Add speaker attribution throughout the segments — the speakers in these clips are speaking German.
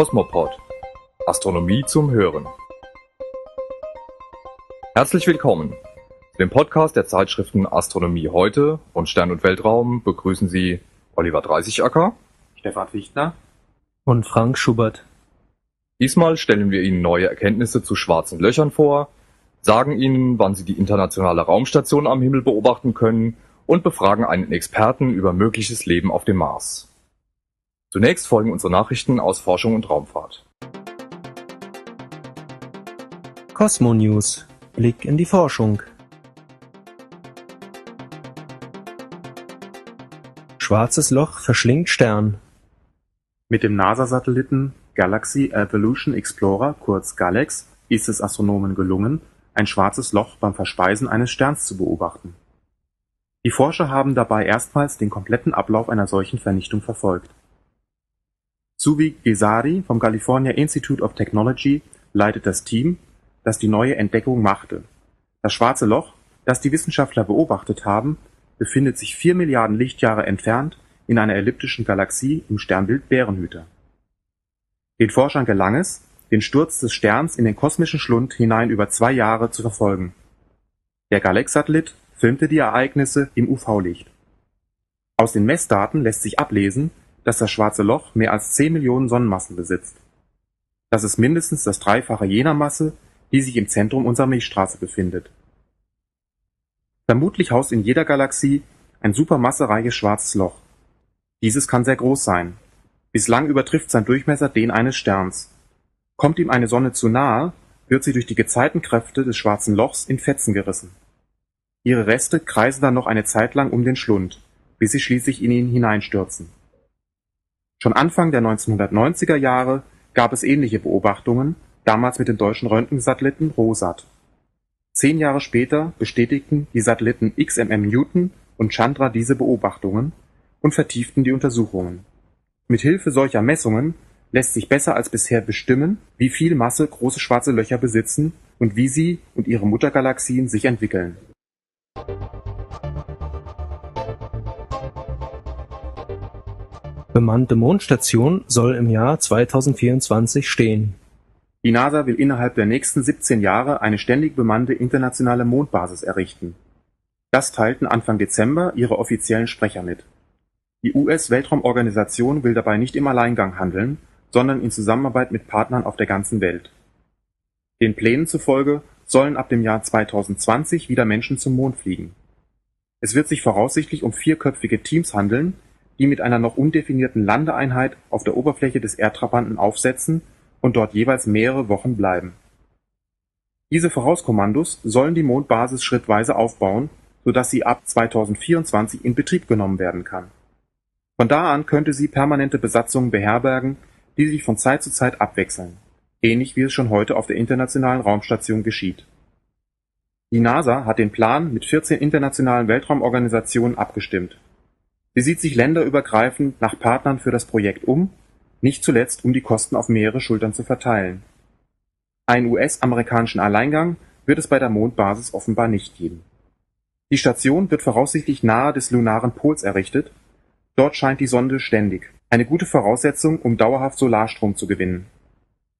Speaker 1: Cosmopod. Astronomie zum Hören. Herzlich willkommen. Zu dem Podcast der Zeitschriften Astronomie heute und Stern und Weltraum begrüßen Sie Oliver Dreißigacker,
Speaker 2: Stefan Fichtner
Speaker 3: und Frank Schubert.
Speaker 1: Diesmal stellen wir Ihnen neue Erkenntnisse zu schwarzen Löchern vor, sagen Ihnen, wann Sie die internationale Raumstation am Himmel beobachten können und befragen einen Experten über mögliches Leben auf dem Mars. Zunächst folgen unsere Nachrichten aus Forschung und Raumfahrt.
Speaker 3: Cosmo News. Blick in die Forschung. Schwarzes Loch verschlingt Stern.
Speaker 2: Mit dem NASA-Satelliten Galaxy Evolution Explorer, kurz GALEX, ist es Astronomen gelungen, ein schwarzes Loch beim Verspeisen eines Sterns zu beobachten. Die Forscher haben dabei erstmals den kompletten Ablauf einer solchen Vernichtung verfolgt. Suvi Gesari vom California Institute of Technology leitet das Team, das die neue Entdeckung machte. Das Schwarze Loch, das die Wissenschaftler beobachtet haben, befindet sich vier Milliarden Lichtjahre entfernt in einer elliptischen Galaxie im Sternbild Bärenhüter. Den Forschern gelang es, den Sturz des Sterns in den kosmischen Schlund hinein über zwei Jahre zu verfolgen. Der Galex-Satellit filmte die Ereignisse im UV-Licht. Aus den Messdaten lässt sich ablesen, dass das Schwarze Loch mehr als 10 Millionen Sonnenmassen besitzt. Das ist mindestens das Dreifache jener Masse, die sich im Zentrum unserer Milchstraße befindet. Vermutlich haust in jeder Galaxie ein supermassereiches Schwarzes Loch. Dieses kann sehr groß sein. Bislang übertrifft sein Durchmesser den eines Sterns. Kommt ihm eine Sonne zu nahe, wird sie durch die Gezeitenkräfte des Schwarzen Lochs in Fetzen gerissen. Ihre Reste kreisen dann noch eine Zeit lang um den Schlund, bis sie schließlich in ihn hineinstürzen. Schon Anfang der 1990er Jahre gab es ähnliche Beobachtungen, damals mit dem deutschen Röntgensatelliten ROSAT. Zehn Jahre später bestätigten die Satelliten XMM Newton und Chandra diese Beobachtungen und vertieften die Untersuchungen. Mit Hilfe solcher Messungen lässt sich besser als bisher bestimmen, wie viel Masse große schwarze Löcher besitzen und wie sie und ihre Muttergalaxien sich entwickeln.
Speaker 3: Bemannte Mondstation soll im Jahr 2024 stehen.
Speaker 2: Die NASA will innerhalb der nächsten 17 Jahre eine ständig bemannte internationale Mondbasis errichten. Das teilten Anfang Dezember ihre offiziellen Sprecher mit. Die US-Weltraumorganisation will dabei nicht im Alleingang handeln, sondern in Zusammenarbeit mit Partnern auf der ganzen Welt. Den Plänen zufolge sollen ab dem Jahr 2020 wieder Menschen zum Mond fliegen. Es wird sich voraussichtlich um vierköpfige Teams handeln, die mit einer noch undefinierten Landeeinheit auf der Oberfläche des Erdtrabanten aufsetzen und dort jeweils mehrere Wochen bleiben. Diese Vorauskommandos sollen die Mondbasis schrittweise aufbauen, sodass sie ab 2024 in Betrieb genommen werden kann. Von da an könnte sie permanente Besatzungen beherbergen, die sich von Zeit zu Zeit abwechseln, ähnlich wie es schon heute auf der Internationalen Raumstation geschieht. Die NASA hat den Plan mit 14 internationalen Weltraumorganisationen abgestimmt Sie sieht sich länderübergreifend nach Partnern für das Projekt um, nicht zuletzt um die Kosten auf mehrere Schultern zu verteilen. Einen US-amerikanischen Alleingang wird es bei der Mondbasis offenbar nicht geben. Die Station wird voraussichtlich nahe des lunaren Pols errichtet, dort scheint die Sonde ständig, eine gute Voraussetzung, um dauerhaft Solarstrom zu gewinnen.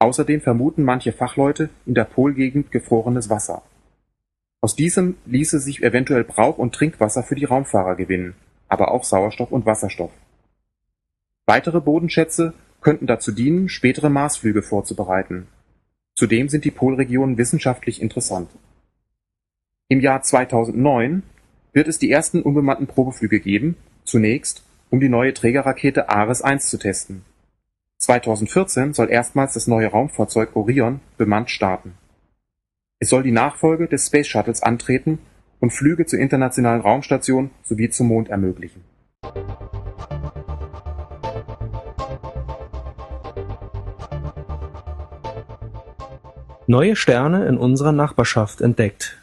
Speaker 2: Außerdem vermuten manche Fachleute in der Polgegend gefrorenes Wasser. Aus diesem ließe sich eventuell Brauch- und Trinkwasser für die Raumfahrer gewinnen aber auch Sauerstoff und Wasserstoff. Weitere Bodenschätze könnten dazu dienen, spätere Marsflüge vorzubereiten. Zudem sind die Polregionen wissenschaftlich interessant. Im Jahr 2009 wird es die ersten unbemannten Probeflüge geben, zunächst um die neue Trägerrakete Ares 1 zu testen. 2014 soll erstmals das neue Raumfahrzeug Orion bemannt starten. Es soll die Nachfolge des Space Shuttles antreten und Flüge zur Internationalen Raumstation sowie zum Mond ermöglichen.
Speaker 3: Neue Sterne in unserer Nachbarschaft entdeckt.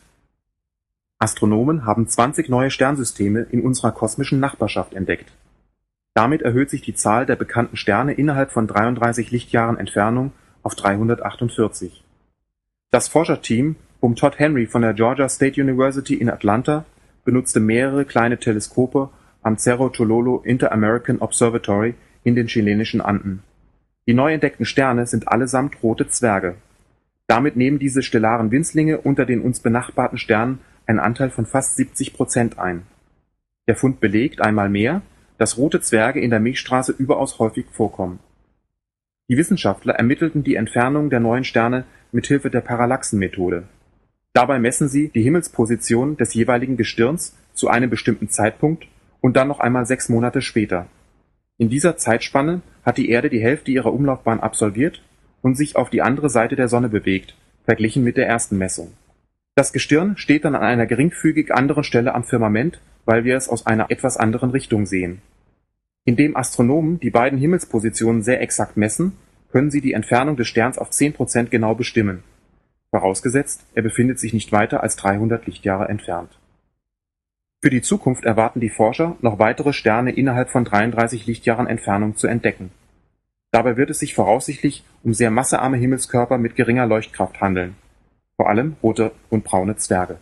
Speaker 2: Astronomen haben 20 neue Sternsysteme in unserer kosmischen Nachbarschaft entdeckt. Damit erhöht sich die Zahl der bekannten Sterne innerhalb von 33 Lichtjahren Entfernung auf 348. Das Forscherteam um Todd Henry von der Georgia State University in Atlanta benutzte mehrere kleine Teleskope am Cerro Chololo Inter-American Observatory in den chilenischen Anden. Die neu entdeckten Sterne sind allesamt rote Zwerge. Damit nehmen diese stellaren Winzlinge unter den uns benachbarten Sternen einen Anteil von fast 70 Prozent ein. Der Fund belegt einmal mehr, dass rote Zwerge in der Milchstraße überaus häufig vorkommen. Die Wissenschaftler ermittelten die Entfernung der neuen Sterne mit Hilfe der Parallaxenmethode. Dabei messen sie die Himmelsposition des jeweiligen Gestirns zu einem bestimmten Zeitpunkt und dann noch einmal sechs Monate später. In dieser Zeitspanne hat die Erde die Hälfte ihrer Umlaufbahn absolviert und sich auf die andere Seite der Sonne bewegt, verglichen mit der ersten Messung. Das Gestirn steht dann an einer geringfügig anderen Stelle am Firmament, weil wir es aus einer etwas anderen Richtung sehen. Indem Astronomen die beiden Himmelspositionen sehr exakt messen, können sie die Entfernung des Sterns auf 10 Prozent genau bestimmen, vorausgesetzt, er befindet sich nicht weiter als 300 Lichtjahre entfernt. Für die Zukunft erwarten die Forscher, noch weitere Sterne innerhalb von 33 Lichtjahren Entfernung zu entdecken. Dabei wird es sich voraussichtlich um sehr massearme Himmelskörper mit geringer Leuchtkraft handeln, vor allem rote und braune Zwerge.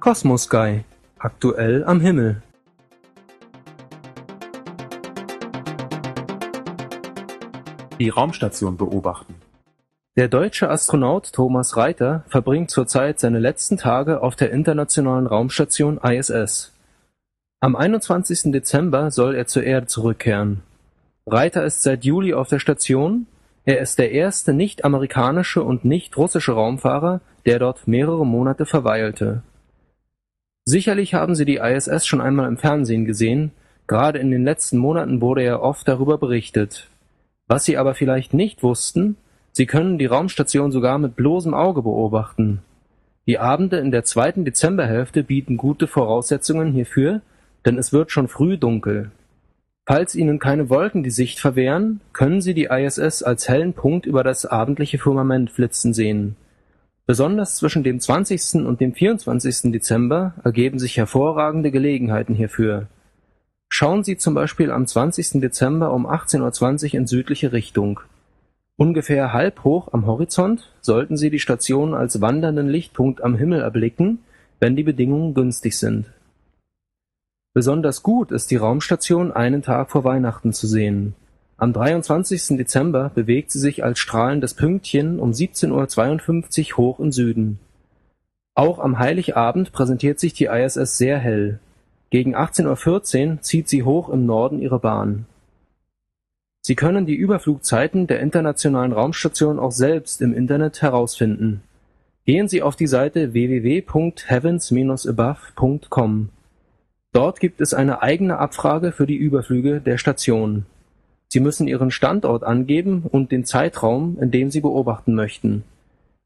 Speaker 3: Cosmos Sky Aktuell am Himmel
Speaker 2: Die Raumstation beobachten.
Speaker 3: Der deutsche Astronaut Thomas Reiter verbringt zurzeit seine letzten Tage auf der Internationalen Raumstation ISS. Am 21. Dezember soll er zur Erde zurückkehren. Reiter ist seit Juli auf der Station, er ist der erste nicht-amerikanische und nicht-russische Raumfahrer, der dort mehrere Monate verweilte. Sicherlich haben Sie die ISS schon einmal im Fernsehen gesehen, gerade in den letzten Monaten wurde ja oft darüber berichtet. Was Sie aber vielleicht nicht wussten, Sie können die Raumstation sogar mit bloßem Auge beobachten. Die Abende in der zweiten Dezemberhälfte bieten gute Voraussetzungen hierfür, denn es wird schon früh dunkel. Falls Ihnen keine Wolken die Sicht verwehren, können Sie die ISS als hellen Punkt über das abendliche Firmament flitzen sehen. Besonders zwischen dem 20. und dem 24. Dezember ergeben sich hervorragende Gelegenheiten hierfür. Schauen Sie zum Beispiel am 20. Dezember um 18.20 Uhr in südliche Richtung. Ungefähr halb hoch am Horizont sollten Sie die Station als wandernden Lichtpunkt am Himmel erblicken, wenn die Bedingungen günstig sind. Besonders gut ist die Raumstation einen Tag vor Weihnachten zu sehen. Am 23. Dezember bewegt sie sich als strahlendes Pünktchen um 17.52 Uhr hoch im Süden. Auch am Heiligabend präsentiert sich die ISS sehr hell. Gegen 18:14 Uhr zieht sie hoch im Norden ihre Bahn. Sie können die Überflugzeiten der Internationalen Raumstation auch selbst im Internet herausfinden. Gehen Sie auf die Seite www.heavens-above.com. Dort gibt es eine eigene Abfrage für die Überflüge der Station. Sie müssen Ihren Standort angeben und den Zeitraum, in dem Sie beobachten möchten.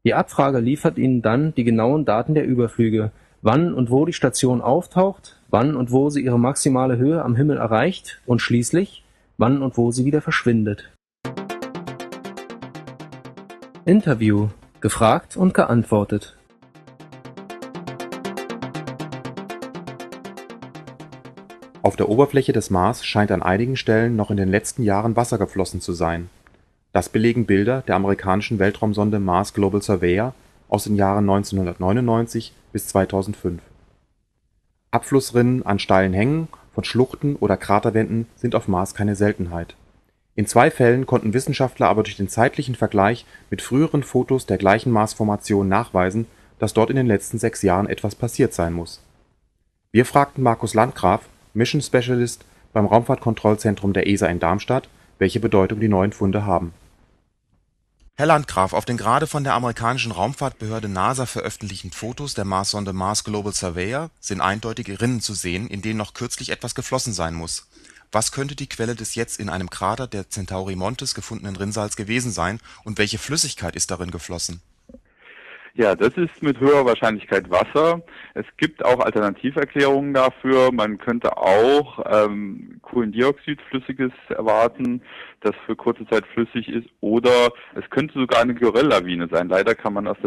Speaker 3: Die Abfrage liefert Ihnen dann die genauen Daten der Überflüge, wann und wo die Station auftaucht, wann und wo sie ihre maximale Höhe am Himmel erreicht und schließlich, wann und wo sie wieder verschwindet. Interview gefragt und geantwortet.
Speaker 2: Auf der Oberfläche des Mars scheint an einigen Stellen noch in den letzten Jahren Wasser geflossen zu sein. Das belegen Bilder der amerikanischen Weltraumsonde Mars Global Surveyor aus den Jahren 1999 bis 2005. Abflussrinnen an steilen Hängen von Schluchten oder Kraterwänden sind auf Mars keine Seltenheit. In zwei Fällen konnten Wissenschaftler aber durch den zeitlichen Vergleich mit früheren Fotos der gleichen Marsformation nachweisen, dass dort in den letzten sechs Jahren etwas passiert sein muss. Wir fragten Markus Landgraf, Mission Specialist beim Raumfahrtkontrollzentrum der ESA in Darmstadt, welche Bedeutung die neuen Funde haben
Speaker 4: Herr Landgraf, auf den gerade von der amerikanischen Raumfahrtbehörde NASA veröffentlichten Fotos der Marssonde Mars Global Surveyor sind eindeutige Rinnen zu sehen, in denen noch kürzlich etwas geflossen sein muss. Was könnte die Quelle des jetzt in einem Krater der Centauri Montes gefundenen Rinnsals gewesen sein und welche Flüssigkeit ist darin geflossen
Speaker 5: ja, das ist mit höherer Wahrscheinlichkeit Wasser. Es gibt auch Alternativerklärungen dafür. Man könnte auch ähm, Kohlendioxid flüssiges erwarten, das für kurze Zeit flüssig ist. Oder es könnte sogar eine Gorell-Lawine sein. Leider kann man das,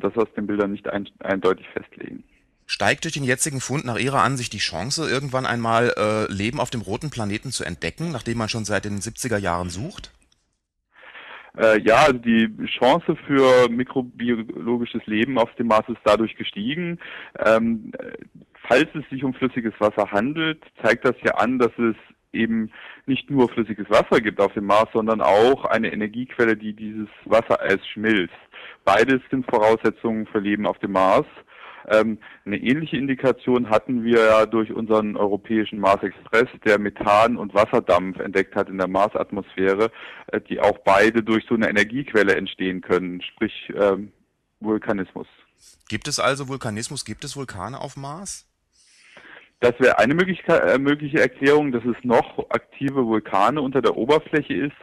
Speaker 5: das aus den Bildern nicht ein, eindeutig festlegen.
Speaker 4: Steigt durch den jetzigen Fund nach Ihrer Ansicht die Chance, irgendwann einmal äh, Leben auf dem roten Planeten zu entdecken, nachdem man schon seit den 70er Jahren sucht?
Speaker 5: Äh, ja, also die Chance für mikrobiologisches Leben auf dem Mars ist dadurch gestiegen. Ähm, falls es sich um flüssiges Wasser handelt, zeigt das ja an, dass es eben nicht nur flüssiges Wasser gibt auf dem Mars, sondern auch eine Energiequelle, die dieses Wassereis schmilzt. Beides sind Voraussetzungen für Leben auf dem Mars. Ähm, eine ähnliche Indikation hatten wir ja durch unseren europäischen Mars Express, der Methan und Wasserdampf entdeckt hat in der Marsatmosphäre, äh, die auch beide durch so eine Energiequelle entstehen können, sprich ähm, Vulkanismus.
Speaker 4: Gibt es also Vulkanismus? Gibt es Vulkane auf Mars?
Speaker 5: Das wäre eine äh, mögliche Erklärung, dass es noch aktive Vulkane unter der Oberfläche ist.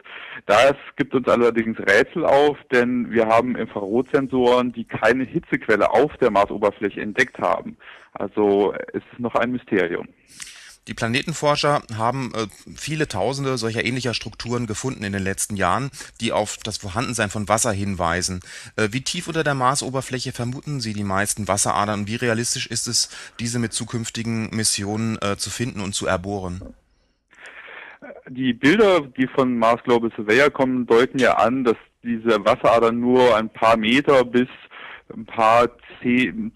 Speaker 5: Das gibt uns allerdings Rätsel auf, denn wir haben Infrarotsensoren, die keine Hitzequelle auf der Marsoberfläche entdeckt haben. Also es ist noch ein Mysterium.
Speaker 4: Die Planetenforscher haben äh, viele Tausende solcher ähnlicher Strukturen gefunden in den letzten Jahren, die auf das Vorhandensein von Wasser hinweisen. Äh, wie tief unter der Marsoberfläche vermuten Sie die meisten Wasseradern und wie realistisch ist es, diese mit zukünftigen Missionen äh, zu finden und zu erbohren?
Speaker 5: Die Bilder, die von Mars Global Surveyor kommen, deuten ja an, dass diese Wasseradern nur ein paar Meter bis ein paar 10,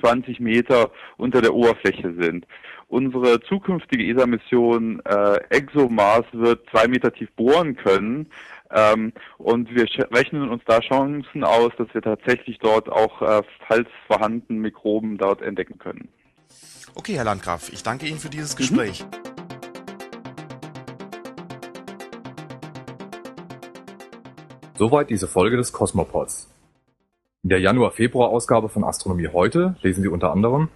Speaker 5: 20 Meter unter der Oberfläche sind. Unsere zukünftige ESA-Mission äh, ExoMars wird zwei Meter tief bohren können. Ähm, und wir rechnen uns da Chancen aus, dass wir tatsächlich dort auch, äh, falls vorhanden, Mikroben dort entdecken können.
Speaker 4: Okay, Herr Landgraf, ich danke Ihnen für dieses Gespräch. Mhm.
Speaker 1: Soweit diese Folge des Cosmopods. In der Januar-Februar-Ausgabe von Astronomie heute lesen Sie unter anderem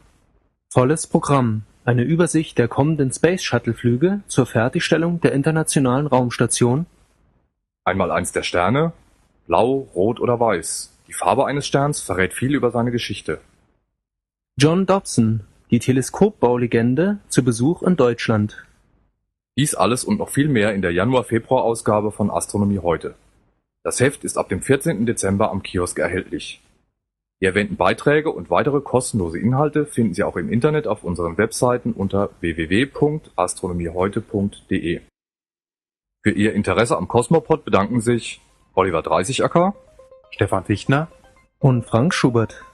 Speaker 3: Volles Programm. Eine Übersicht der kommenden Space-Shuttle-Flüge zur Fertigstellung der Internationalen Raumstation.
Speaker 1: Einmal eins der Sterne. Blau, Rot oder Weiß. Die Farbe eines Sterns verrät viel über seine Geschichte.
Speaker 3: John Dobson. Die Teleskopbaulegende zu Besuch in Deutschland.
Speaker 1: Dies alles und noch viel mehr in der Januar-Februar-Ausgabe von Astronomie heute. Das Heft ist ab dem 14. Dezember am Kiosk erhältlich. Die erwähnten Beiträge und weitere kostenlose Inhalte finden Sie auch im Internet auf unseren Webseiten unter www.astronomieheute.de. Für Ihr Interesse am Cosmopod bedanken sich Oliver Dreißigacker,
Speaker 2: Stefan Fichtner
Speaker 3: und Frank Schubert.